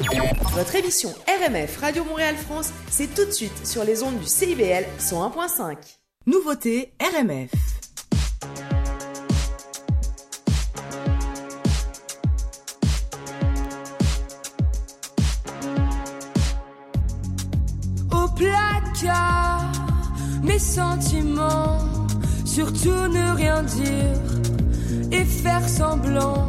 Votre émission RMF Radio Montréal France, c'est tout de suite sur les ondes du CIBL 101.5. Nouveauté RMF. Au placard, mes sentiments, surtout ne rien dire et faire semblant,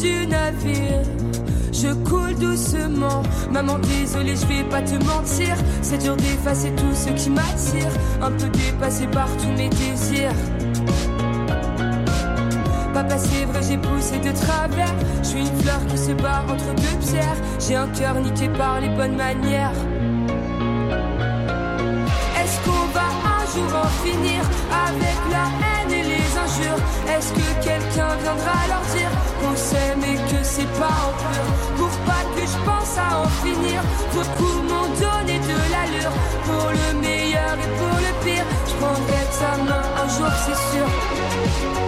du navire. Je coule doucement, maman désolée je vais pas te mentir. C'est dur d'effacer tout ce qui m'attire. Un peu dépassé par tous mes désirs. Papa c'est vrai j'ai poussé de travers. Je suis une fleur qui se bat entre deux pierres. J'ai un cœur niqué par les bonnes manières. Est-ce qu'on va un jour en finir Avec la Est-ce que quelqu'un viendra leur dire Qu'on s'aime et que c'est pas en pur? Pour pas que je pense à en finir Beaucoup m'ont donné de l'allure. Pour le meilleur et pour le pire Je prendrai ta main un jour c'est sûr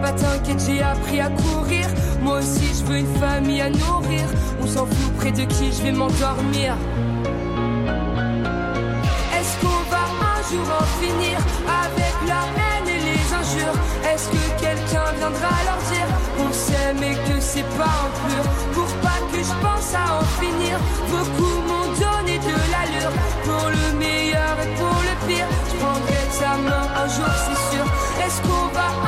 Papa, t'inquiète, j'ai appris à courir. Moi aussi, je veux une famille à nourrir. On s'en fout près de qui je vais m'endormir. Est-ce qu'on va un jour en finir avec la haine et les injures? Est-ce que quelqu'un viendra leur dire qu'on s'aime et que c'est pas en pur Pour pas que je pense à en finir Beaucoup m'ont donné de l'allure Pour le meilleur et pour le pire Je prendrai ta main un jour c'est sûr Est-ce qu'on va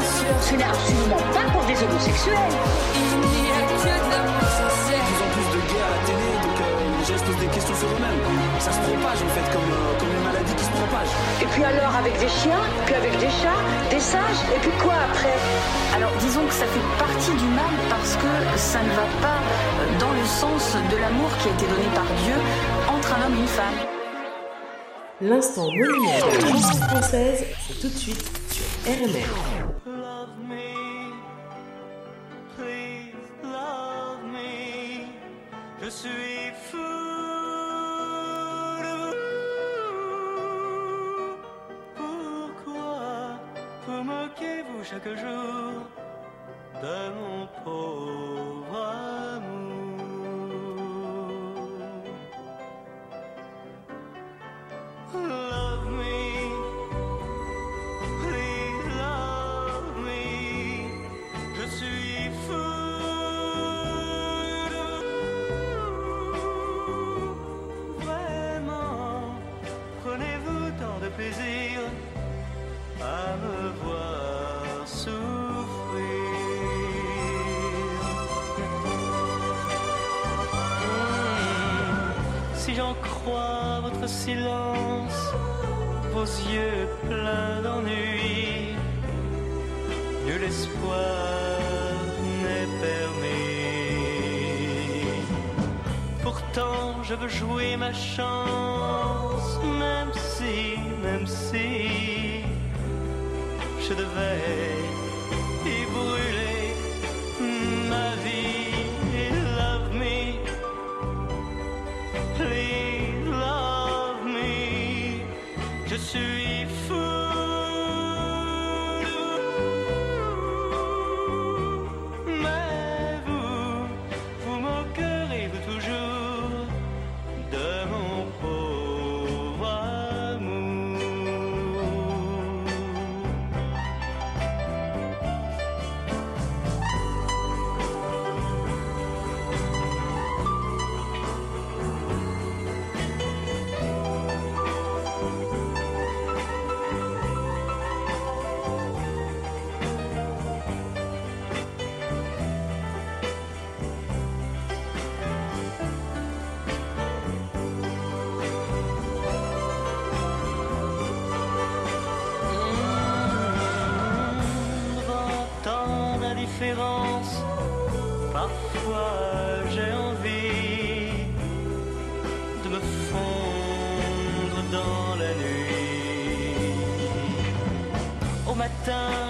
Ce n'est absolument pas pour des homosexuels. Il n'y a que de l'amour sincère plus en plus de gays à la télé, donc euh, les gens se posent des questions sur eux-mêmes. Ça se propage en fait, comme, euh, comme une maladie qui se propage. Et puis alors avec des chiens, puis avec des chats, des singes, et puis quoi après? Alors disons que ça fait partie du mal parce que ça ne va pas dans le sens de l'amour qui a été donné par Dieu entre un homme et une femme. L'instant monument de la chanson française, c'est tout de suite sur RMF. Je suis fou de vous. Pourquoi vous moquez-vous chaque jour de mon pauvre amour? J'en crois votre silence, vos yeux pleins d'ennui, nul espoir n'est permis. Pourtant, je veux jouer ma chance, même si, même si, je devais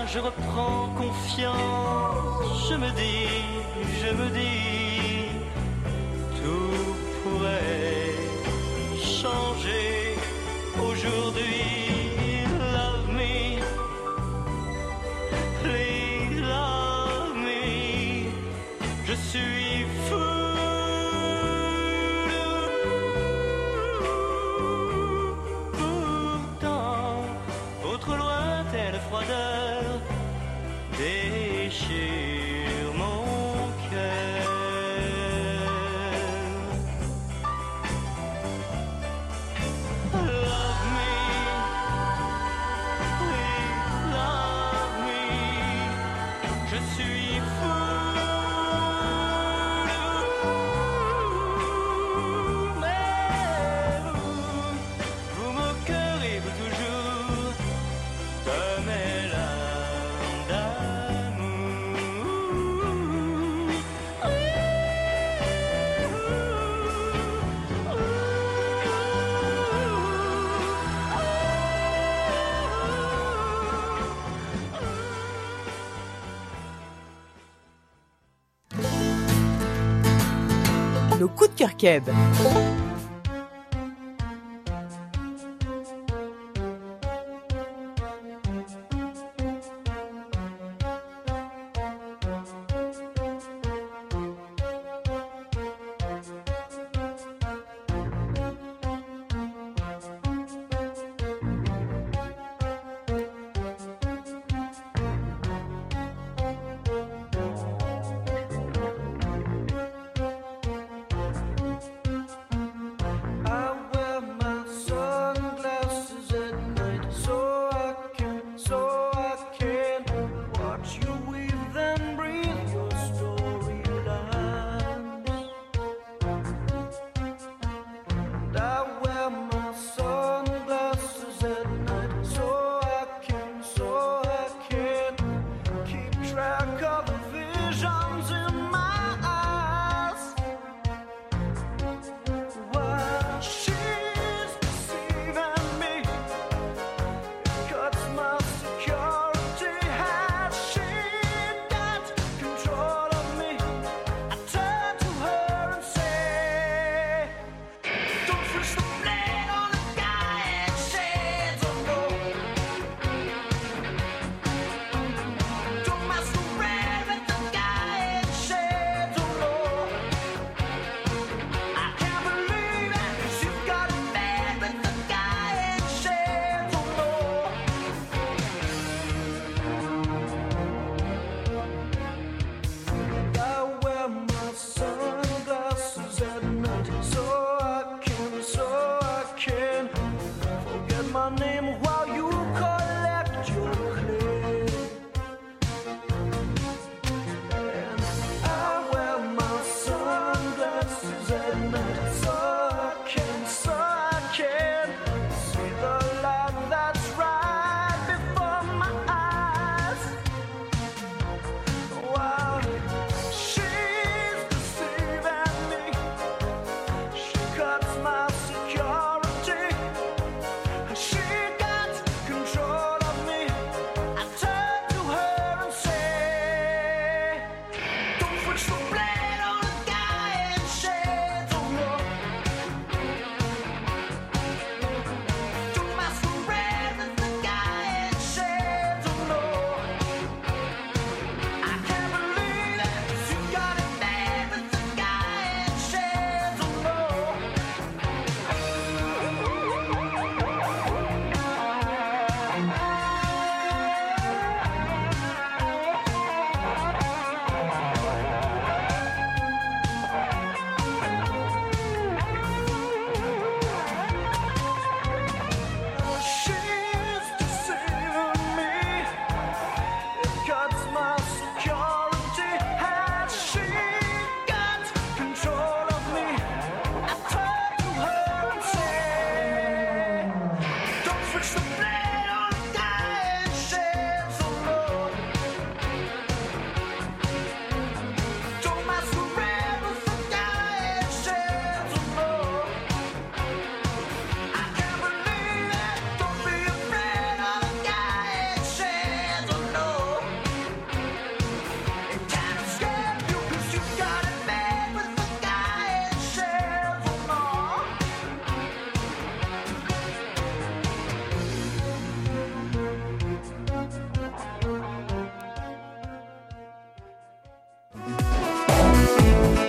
je reprends confiance. Je me dis, je me dis. carcade. deserve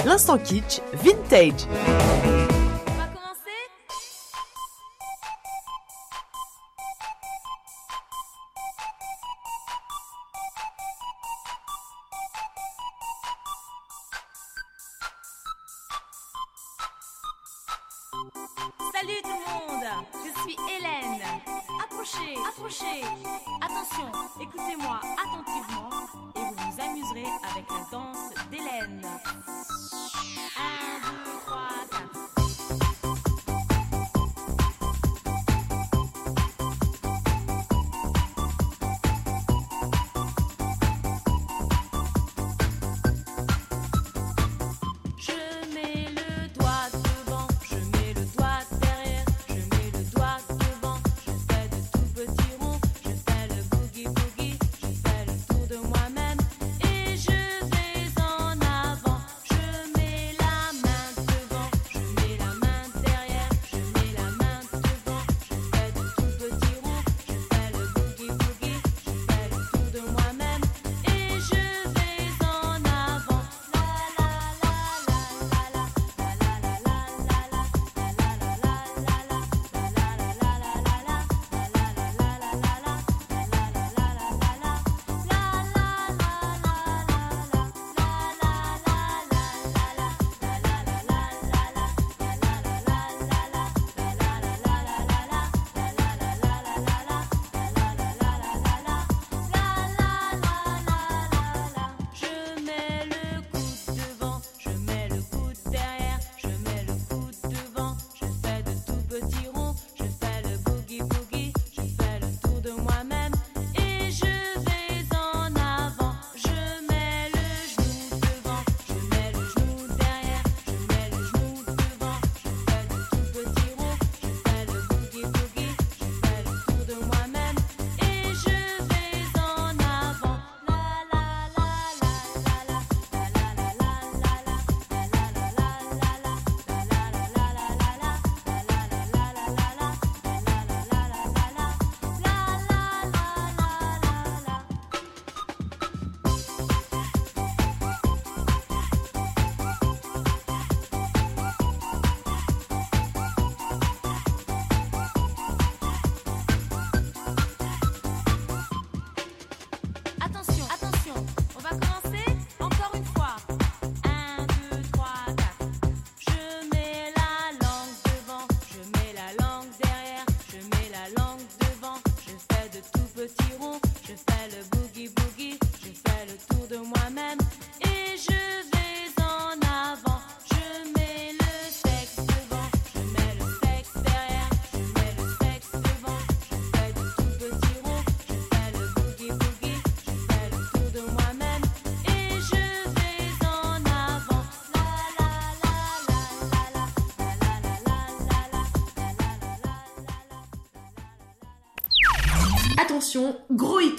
L'instant kitsch, vintage.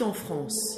En France.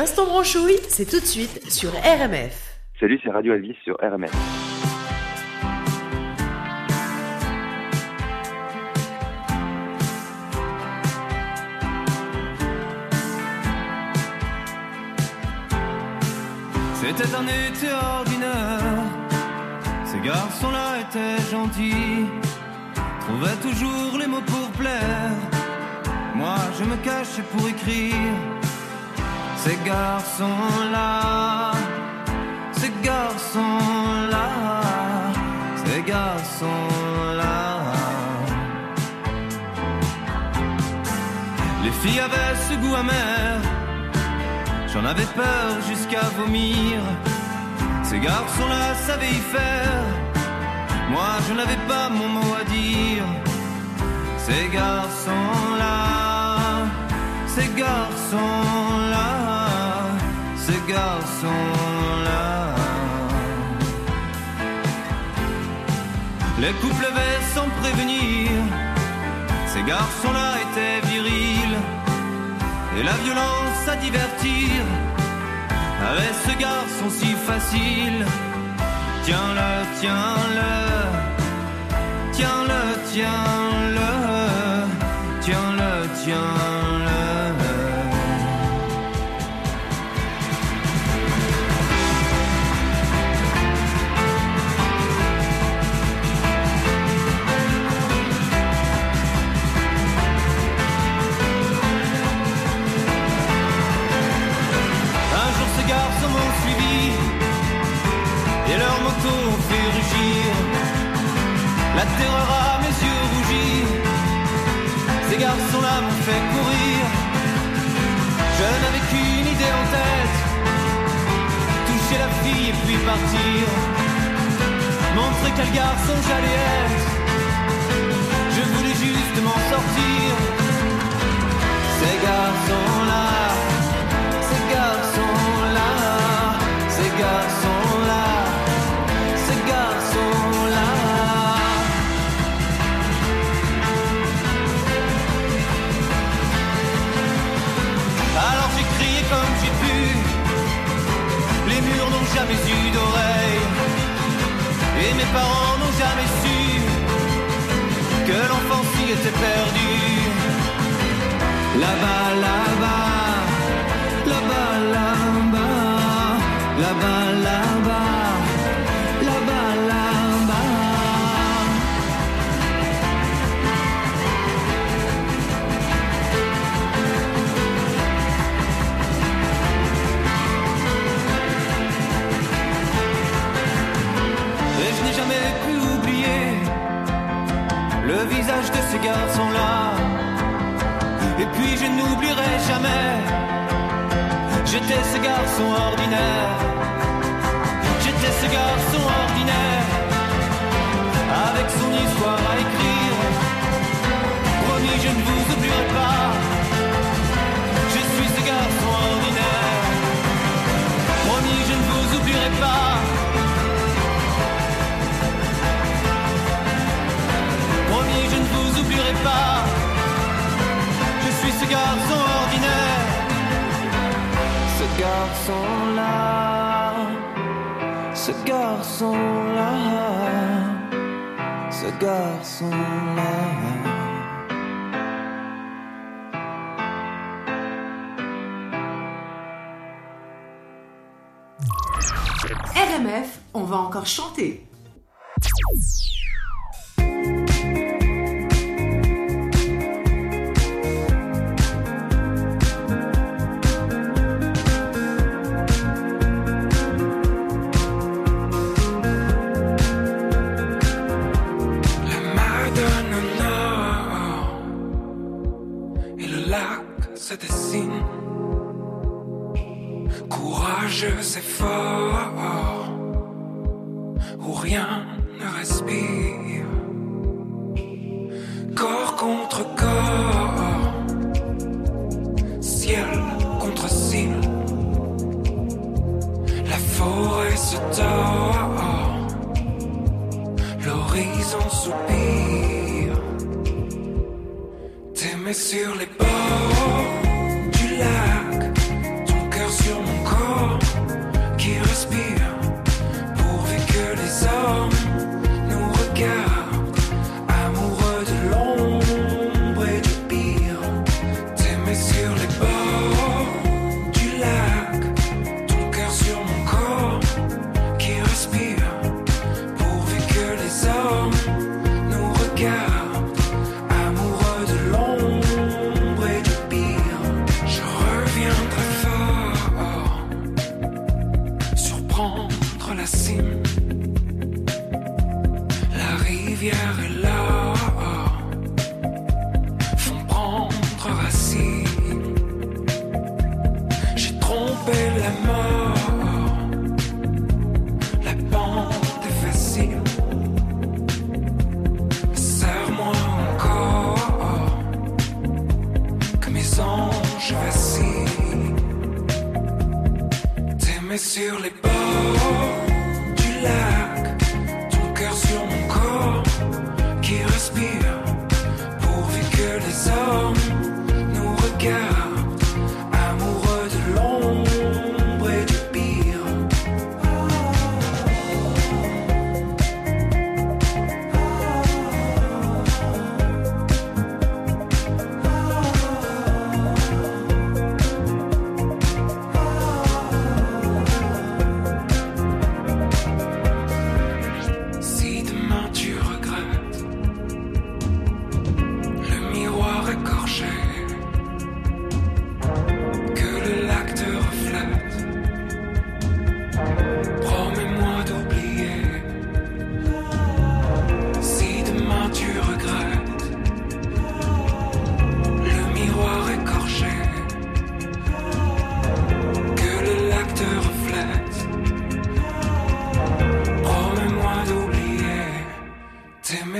L'instant branchouille, c'est tout de suite sur RMF. Salut, c'est Radio Elvis sur RMF. C'était un été ordinaire. Ces garçons-là étaient gentils, trouvaient toujours les mots pour plaire. Moi, je me cachais pour écrire. Ces garçons-là, ces garçons-là, ces garçons-là. Les filles avaient ce goût amer. J'en avais peur jusqu'à vomir. Ces garçons-là savaient y faire. Moi, je n'avais pas mon mot à dire. Ces garçons-là, ces garçons-là, ces garçons-là. Les couples levaient sans prévenir. Ces garçons-là étaient virils et la violence à divertir avec ce garçon si facile. Tiens-le, tiens-le, tiens-le, tiens-le, tiens-le, tiens-le. Mes yeux rougis. Ces garçons-là m'ont fait courir. Je n'avais qu'une idée en tête. Toucher la fille et puis partir. Montrer quel garçon j'allais être. Je voulais juste m'en sortir. Ces garçons-là. Ces garçons-là, ces garçons-là, ces parents n'ont jamais su que l'enfant s'y était perdu. Là-bas, là-bas. Ces garçons-là. Et puis je n'oublierai jamais J'étais ce garçon ordinaire. J'étais ce garçon ordinaire. Avec son histoire à écrire. Promis, je ne vous oublierai pas. Je suis ce garçon ordinaire, ce garçon-là, ce garçon-là, ce garçon-là. RMF, on va encore chanter. July.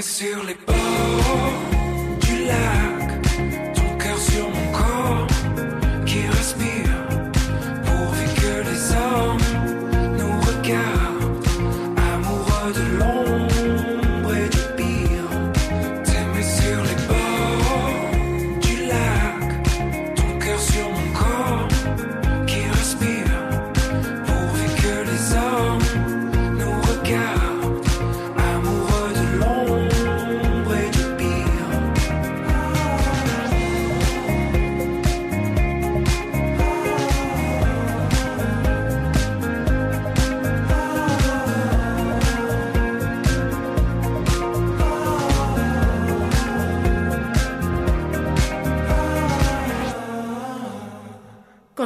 sur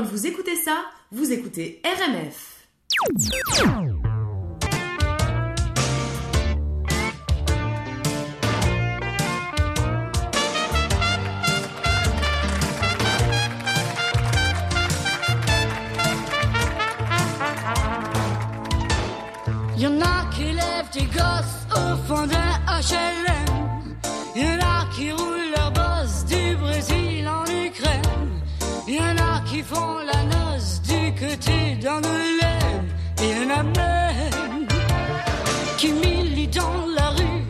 quand vous écoutez ça, vous écoutez RMF. Y en a qui lèvent des gosses au fond d'un HLM. Y en a qui roulent font la noce du côté d'Angoulême. Il y en a même qui militent dans la rue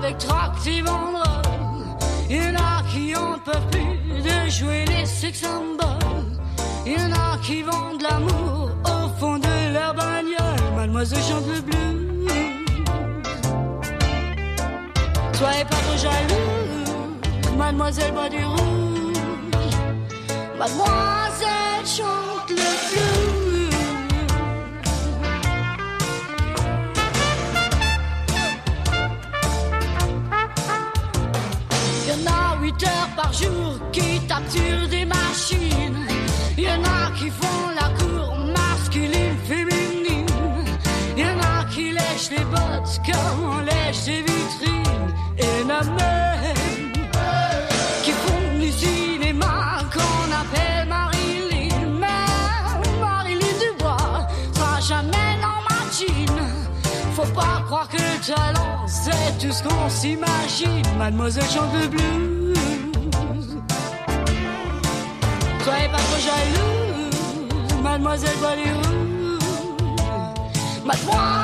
avec tract et banderoles. Il y en a qui en peuvent plus de jouer les sex symboles. Il y en a qui vendent l'amour au fond de leur bagnole. Mademoiselle chante le blues. Soyez pas trop jaloux, mademoiselle bois du rouge. Mademoiselle chante le blues. Y en a 8 heures par jour qui tapent sur des machines. Y en a qui font la cour masculine, féminine. Y en a qui lèchent les bottes comme on lèche des vitrines. Et y en tout ce s'imagine. Mademoiselle chante le blues. Soyez pas trop jalouse, mademoiselle rouge. Mademoiselle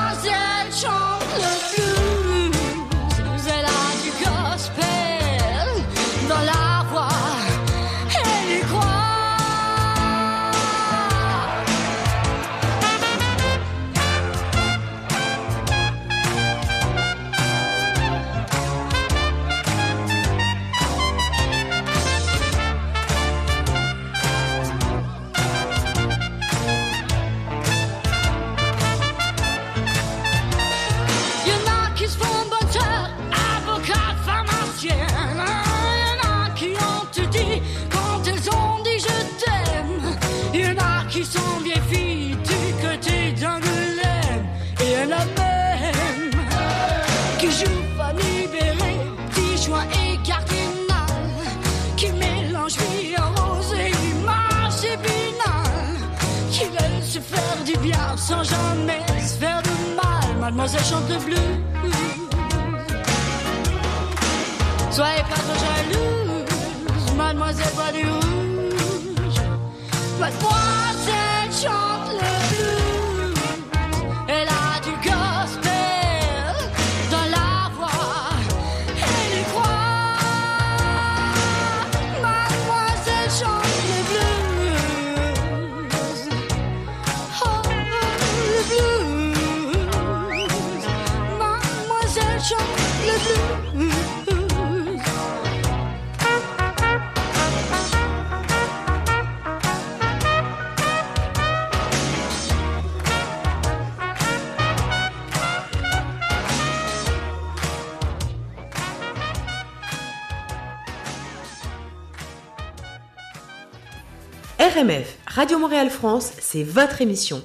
RMF, Radio Montréal France, c'est votre émission.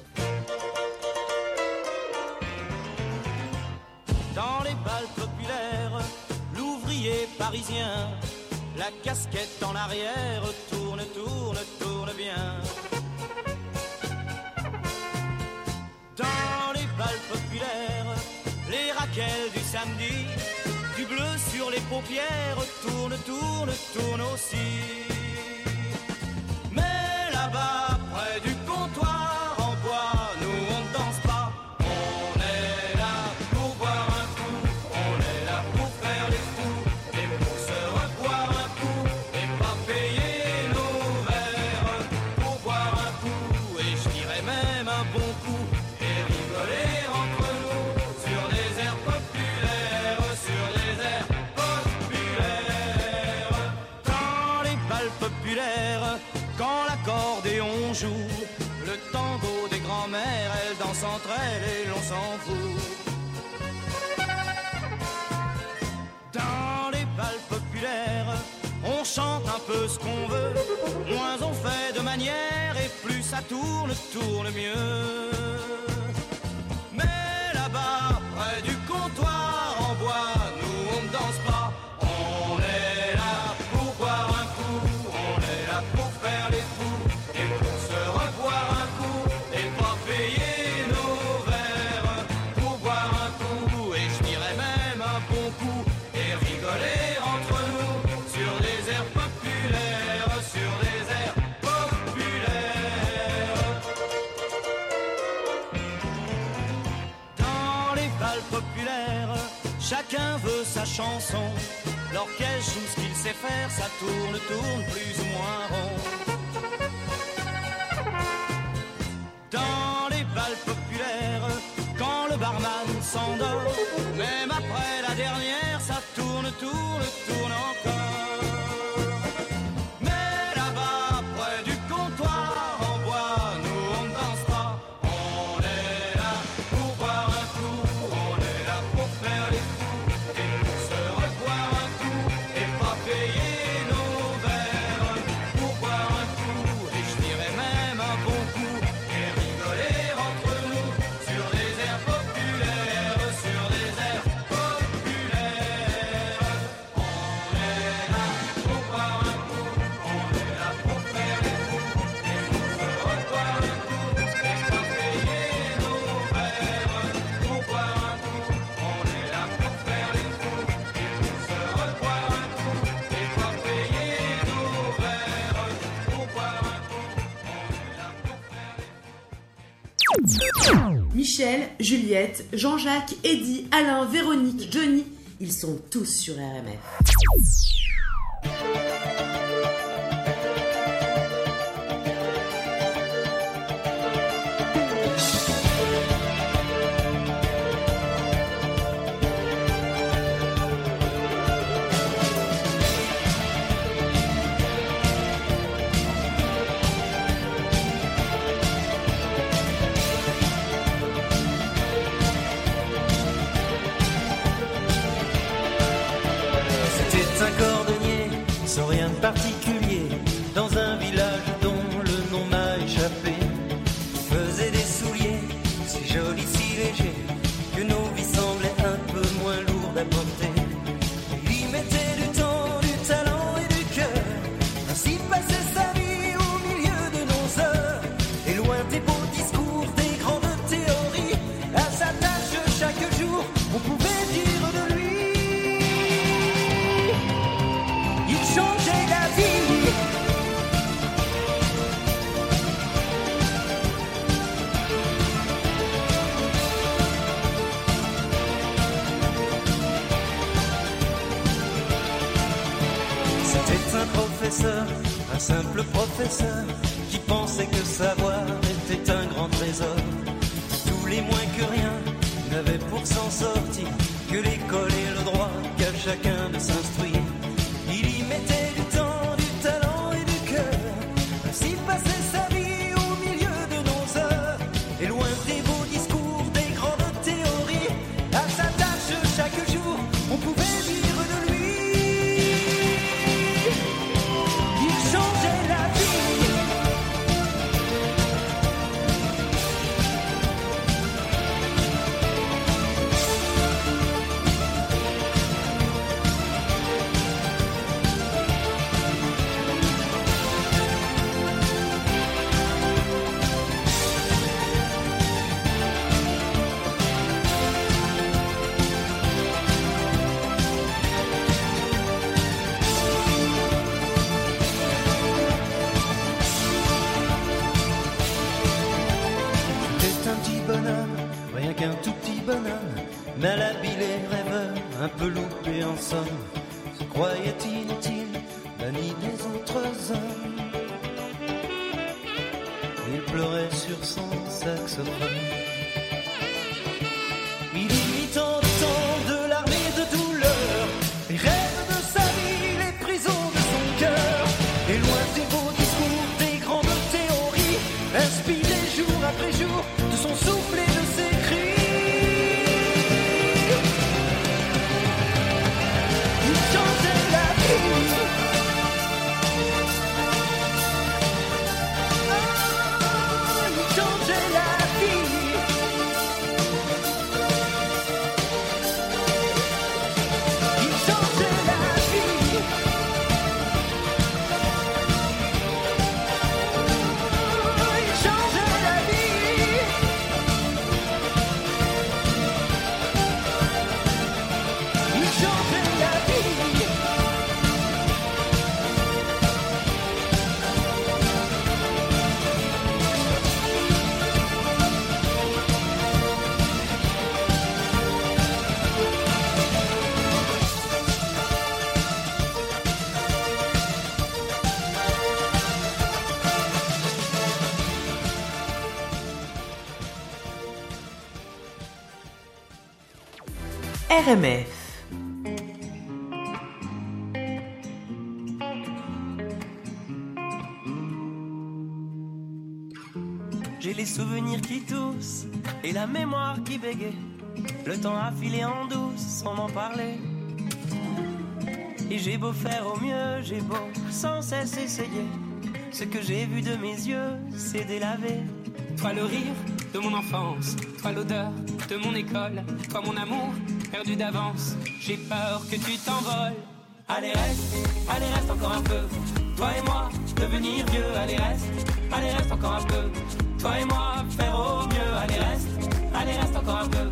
Dans les balles populaires, l'ouvrier parisien, la casquette en arrière, tourne, tourne, tourne bien. Dans les balles populaires, les raquelles du samedi, du bleu sur les paupières, tourne, tourne, tourne aussi. Dansent entre elles et l'on s'en fout. Dans les balles populaires, on chante un peu ce qu'on veut, moins on fait de manière et plus ça tourne, tourne mieux. bal populaire, chacun veut sa chanson. L'orchestre joue ce qu'il sait faire, ça tourne, tourne plus ou moins rond. Dans les balles populaires, quand le barman s'endort, même après la dernière, ça tourne, tourne, tourne en Michel, Juliette, Jean-Jacques, Eddy, Alain, Véronique, Johnny, ils sont tous sur RMF. Sans rien de particulier rien qu'un tout petit bonhomme, mal habillé, rêveur, un peu loupé en somme, se croyait inutile, banni des autres hommes. Il pleurait sur son saxophone. RMF. J'ai les souvenirs qui toussent et la mémoire qui bégaye. Le temps a filé en douce sans m'en parler. Et j'ai beau faire au mieux, j'ai beau sans cesse essayer. Ce que j'ai vu de mes yeux, c'est délavé. Toi le rire de mon enfance, toi l'odeur de mon école, toi mon amour perdu d'avance. J'ai peur que tu t'envoles. Allez reste, allez reste encore un peu. Toi et moi, devenir vieux. Allez reste, allez reste encore un peu. Toi et moi, faire au mieux. Allez reste, allez reste encore un peu.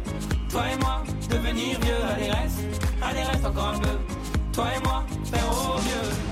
Toi et moi, devenir vieux. Allez reste, allez reste encore un peu. Toi et moi, faire au mieux.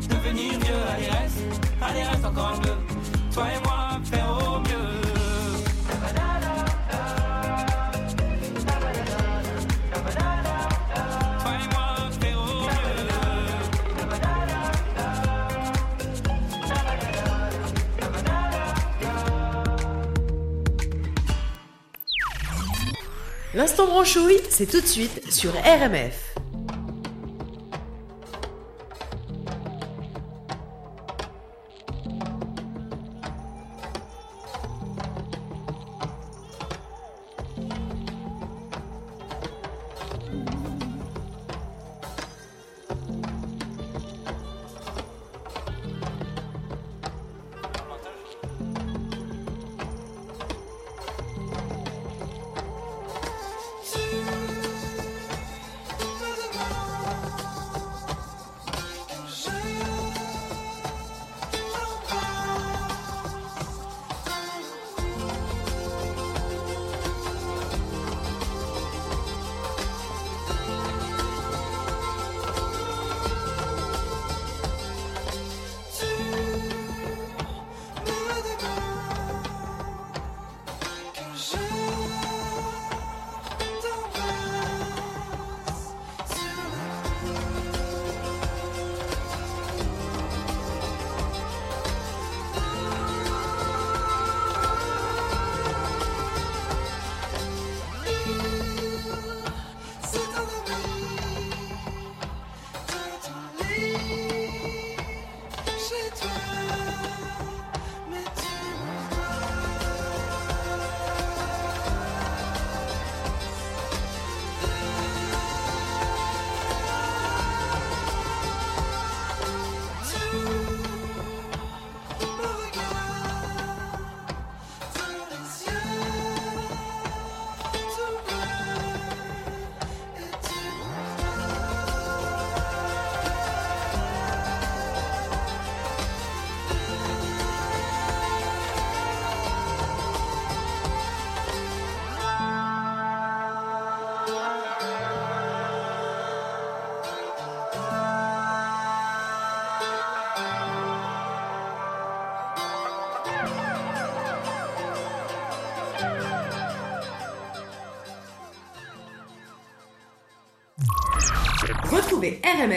devenir vieux. Allez, reste. Allez, reste encore un peu. Toi et moi, faire au mieux. L'instant branchouille, c'est tout de suite sur RMF.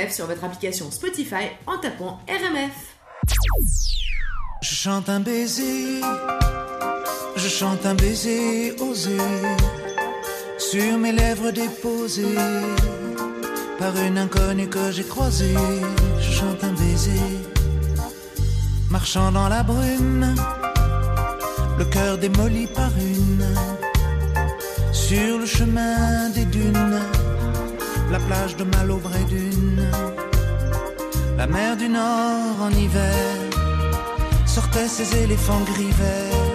Sur votre application Spotify en tapant RMF. Je chante un baiser, je chante un baiser osé sur mes lèvres déposées par une inconnue que j'ai croisée. Je chante un baiser, marchant dans la brume, le cœur démoli par une, sur le chemin des dunes, la plage de Malaubre et d'une, la mer du Nord en hiver sortaient ces éléphants gris verts,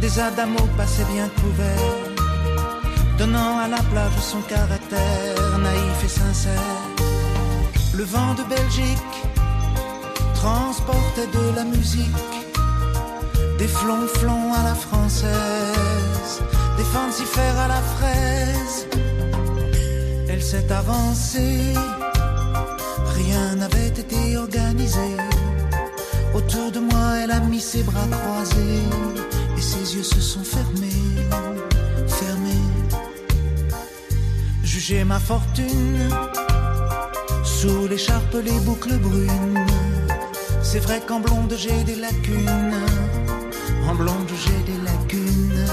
des les adamos passaient bien couverts, donnant à la plage son caractère naïf et sincère. Le vent de Belgique transportait de la musique, des flonflons à la française, des fancifères à la fraise. Elle s'est avancée, rien n'avait été organisé. Autour de moi, elle a mis ses bras croisés et ses yeux se sont fermés, fermés. Jugez ma fortune sous l'écharpe, les boucles brunes. C'est vrai qu'en blonde j'ai des lacunes, en blonde j'ai des lacunes.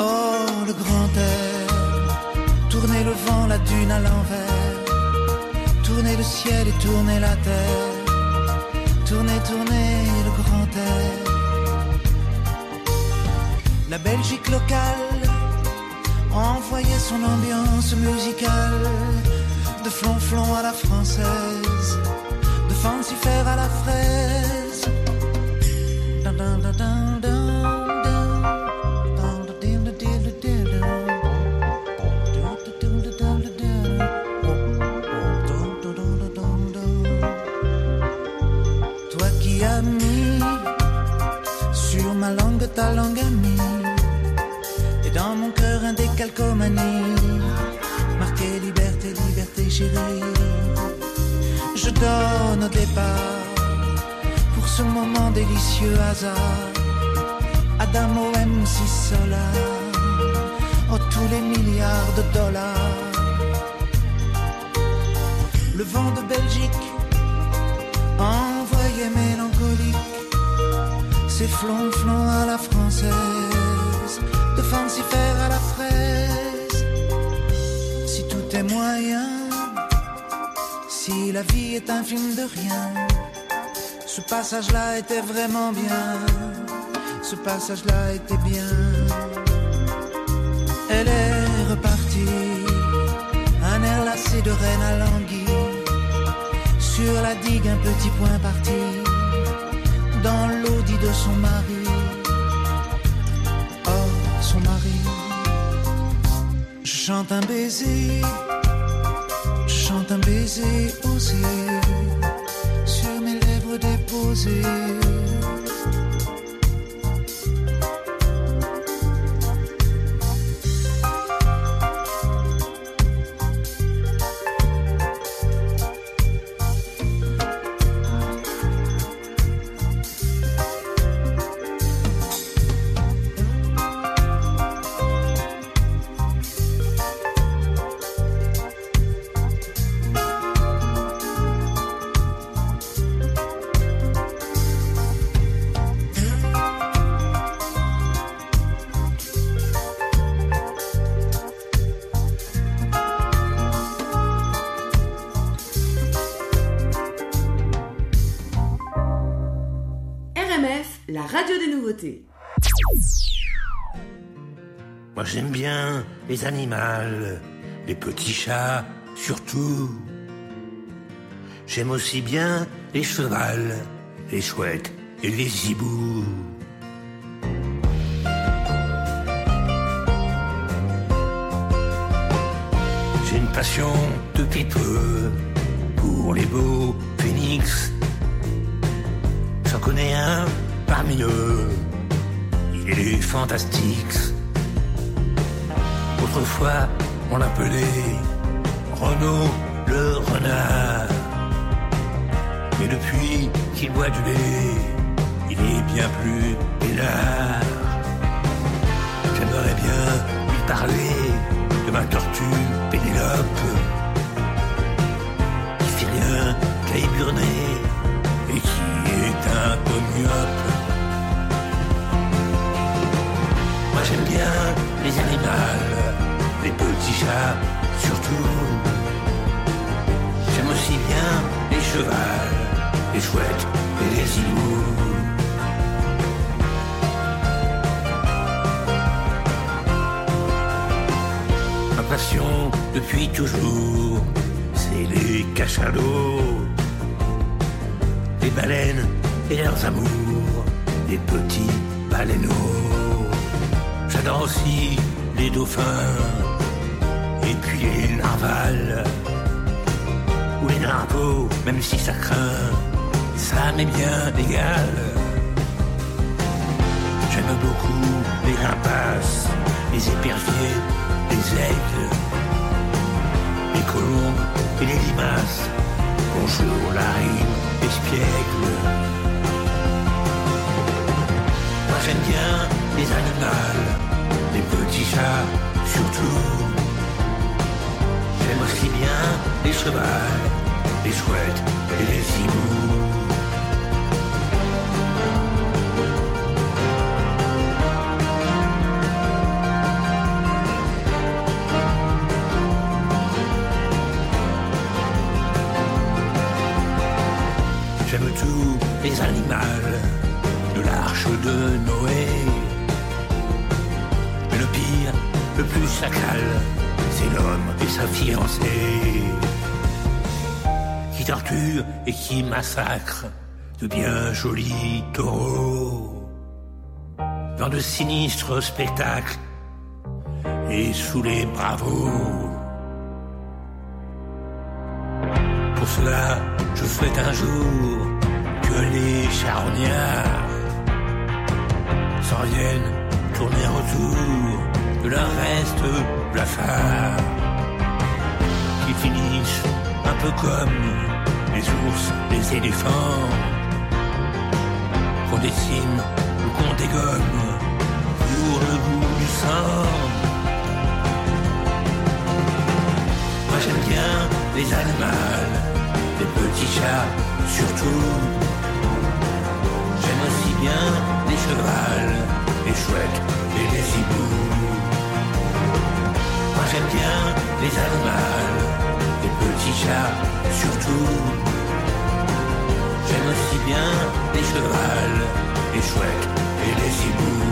Oh, le grand air, tourner le vent, la dune à l'envers, tourner le ciel et tourner la terre, tourner, tourner le grand air. La Belgique locale envoyait son ambiance musicale. De flonflon à la française, de fancifère à la fraise. Décalcomanie marqué liberté, liberté chérie. Je donne au départ pour ce moment délicieux hasard. Adamo M6 Solar, oh tous les milliards de dollars. Le vent de Belgique envoyé mélancolique, ses flonflons à la française, si la vie est un film de rien, ce passage-là était vraiment bien, ce passage-là était bien. Elle est repartie, un air lassé de reine à languille. Sur la digue, un petit point parti, dans l'audit de son mari. Oh, son mari. Je chante un baiser, chante un baiser osé, sur mes lèvres déposées. Les animaux, les petits chats surtout. J'aime aussi bien les chevals, les chouettes et les hiboux. J'ai une passion depuis peu pour les beaux phénix. J'en connais un parmi eux, il est fantastique. Autrefois, on l'appelait Renaud le renard. Mais depuis qu'il boit du lait, il est bien plus hélas. J'aimerais bien lui parler de ma tortue Pénélope, qui fait rien qu'à éburner et qui est un peu. Moi j'aime bien les animaux, les petits chats surtout. J'aime aussi bien les chevals, les chouettes et les hiboux. Ma passion depuis toujours, c'est les cachalots, les baleines et leurs amours, les petits baleineaux. J'adore aussi les dauphins et puis les narvals ou les narvaux, même si ça craint, ça m'est bien égal. J'aime beaucoup les rapaces, les éperviers, les aigles, les colombes et les limaces. Bonjour la rime, espiègle. Moi j'aime bien les animaux, les petits chats surtout. Les chevals, les chouettes et les hiboux. J'aime tous les animaux de l'arche de Noé. Mais le pire, le plus sacral, l'homme et sa fiancée. Qui torture et qui massacre de bien jolis taureaux. Dans de sinistres spectacles et sous les bravos. Pour cela, je souhaite un jour que les charognards s'en viennent tourner autour de leur reste blafard. Qui finissent un peu comme les ours, les éléphants. Qu'on dessine ou qu'on dégomme pour le goût du sang. Moi j'aime bien les animaux, les petits chats surtout. J'aime aussi bien les chevals, les chouettes et les hiboux. J'aime bien les animaux, les petits chats surtout. J'aime aussi bien les chevals, les chouettes et les hiboux.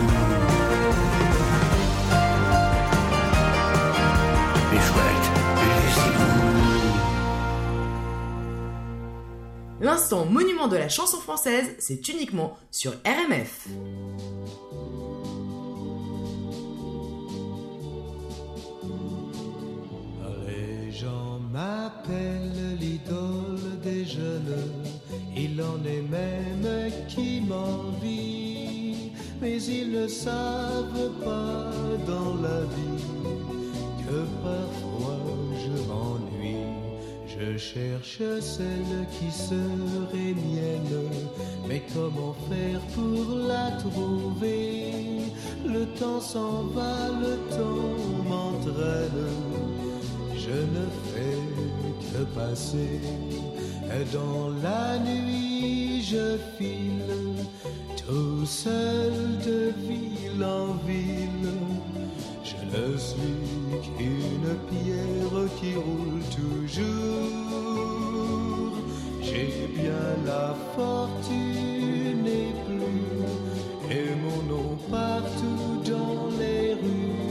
Les chouettes et les hiboux. L'instant monument de la chanson française, c'est uniquement sur RMF. Gens m'appellent l'idole des jeunes, il en est même qui m'envie, mais ils ne savent pas dans la vie que parfois je m'ennuie. Je cherche celle qui serait mienne, mais comment faire pour la trouver? Le temps s'en va, le temps m'entraîne. Je ne fais que passer. Et dans la nuit, je file tout seul de ville en ville. Je ne suis qu'une pierre qui roule toujours. J'ai bien la fortune et plus, et mon nom partout dans les rues.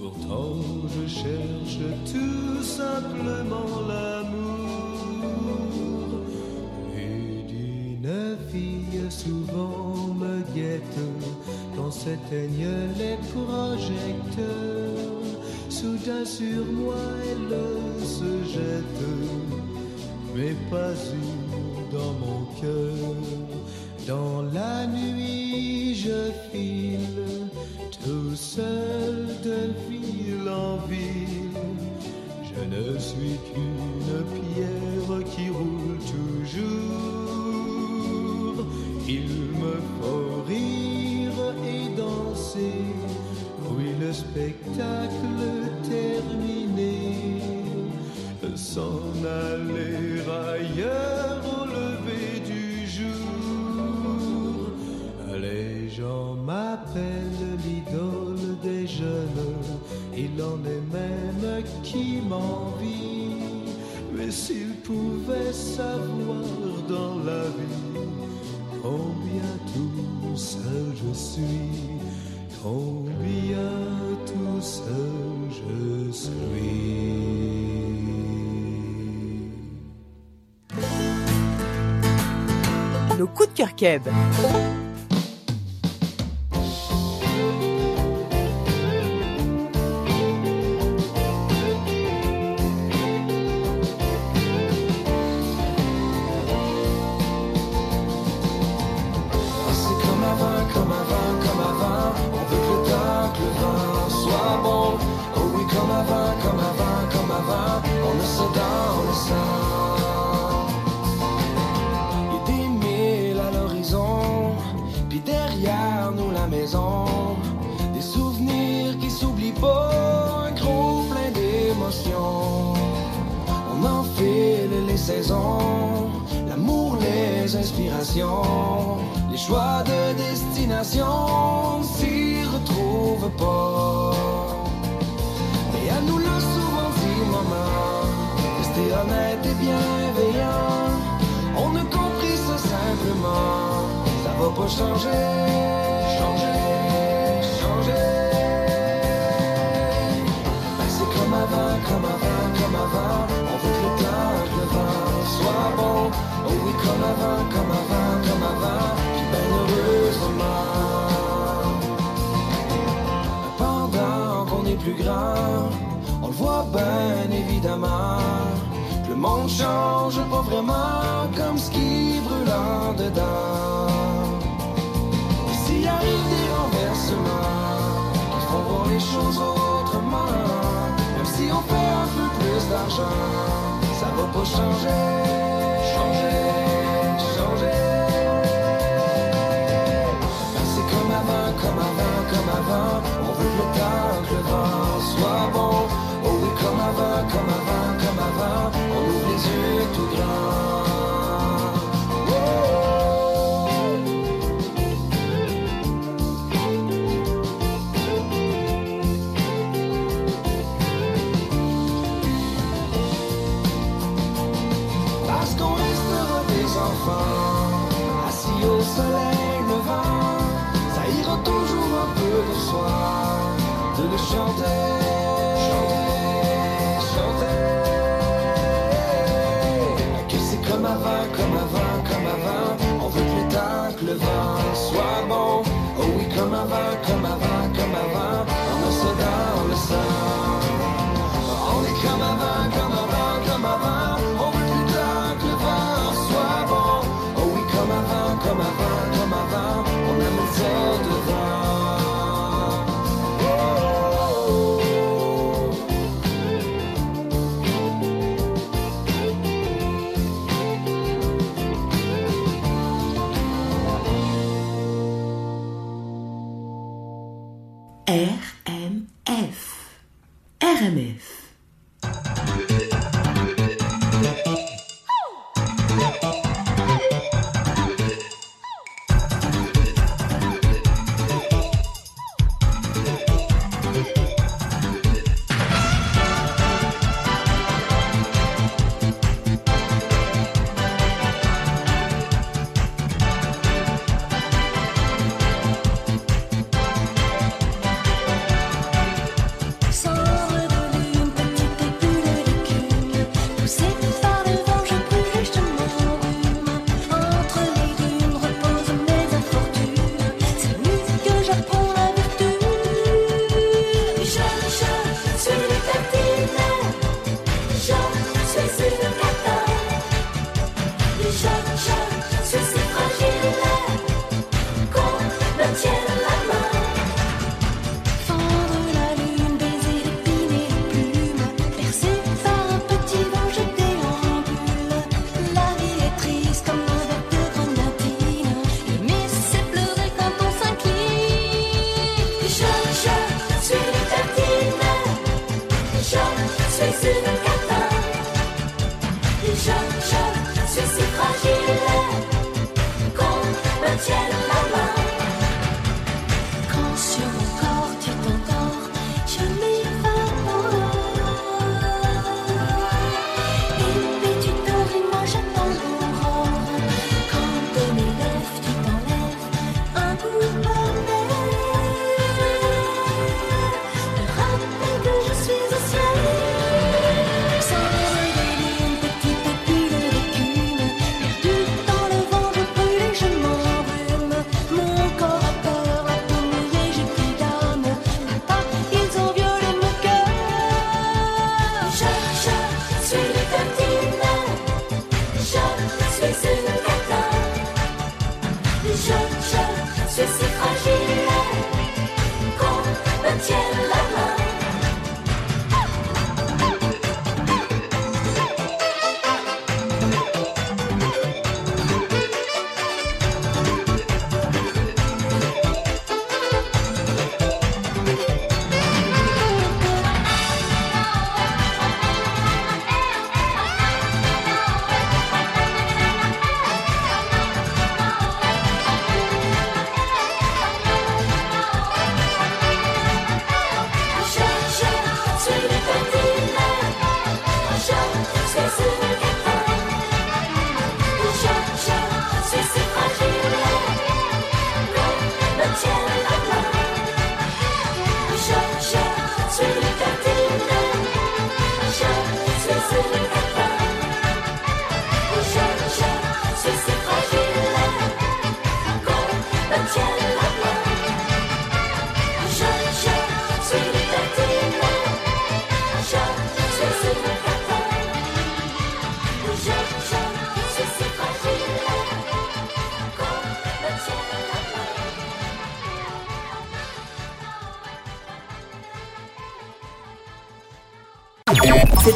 Pourtant je cherche tout simplement l'amour. Et d'une fille souvent me guette quand s'éteignent les projecteurs. Soudain sur moi elle se jette, mais pas une dans mon cœur. Dans la nuit je file tout seul de ville Je ne suis qu'une pierre qui roule toujours. Il me faut rire et danser. Oui, le spectacle terminé. S'en aller ailleurs keb. Comme avant, comme avant. On veut le temps, que le soit bon. Oh oui, comme avant, comme avant, comme avant. Puis ben heureusement. Pendant qu'on est plus grand, on le voit bien évidemment. Le monde change pas vraiment comme ce qui brûle en dedans. S'il arrive des renversements, qui font voir les choses autrement. Si on fait un peu plus d'argent, ça va pas changer. Changer, changer. Ben, c'est comme avant, comme avant, comme avant. On veut le temps, que le vent soit bon. Oh oui, comme avant, comme avant, comme avant. On ouvre les yeux tout grands. Assis au soleil levant Ça ira toujours un peu de soi. De le chanter Chanter, chanter. Que c'est comme avant, comme avant, comme avant. On veut le temps, que le vent soit bon. Oh oui, comme avant, RMF. RMF.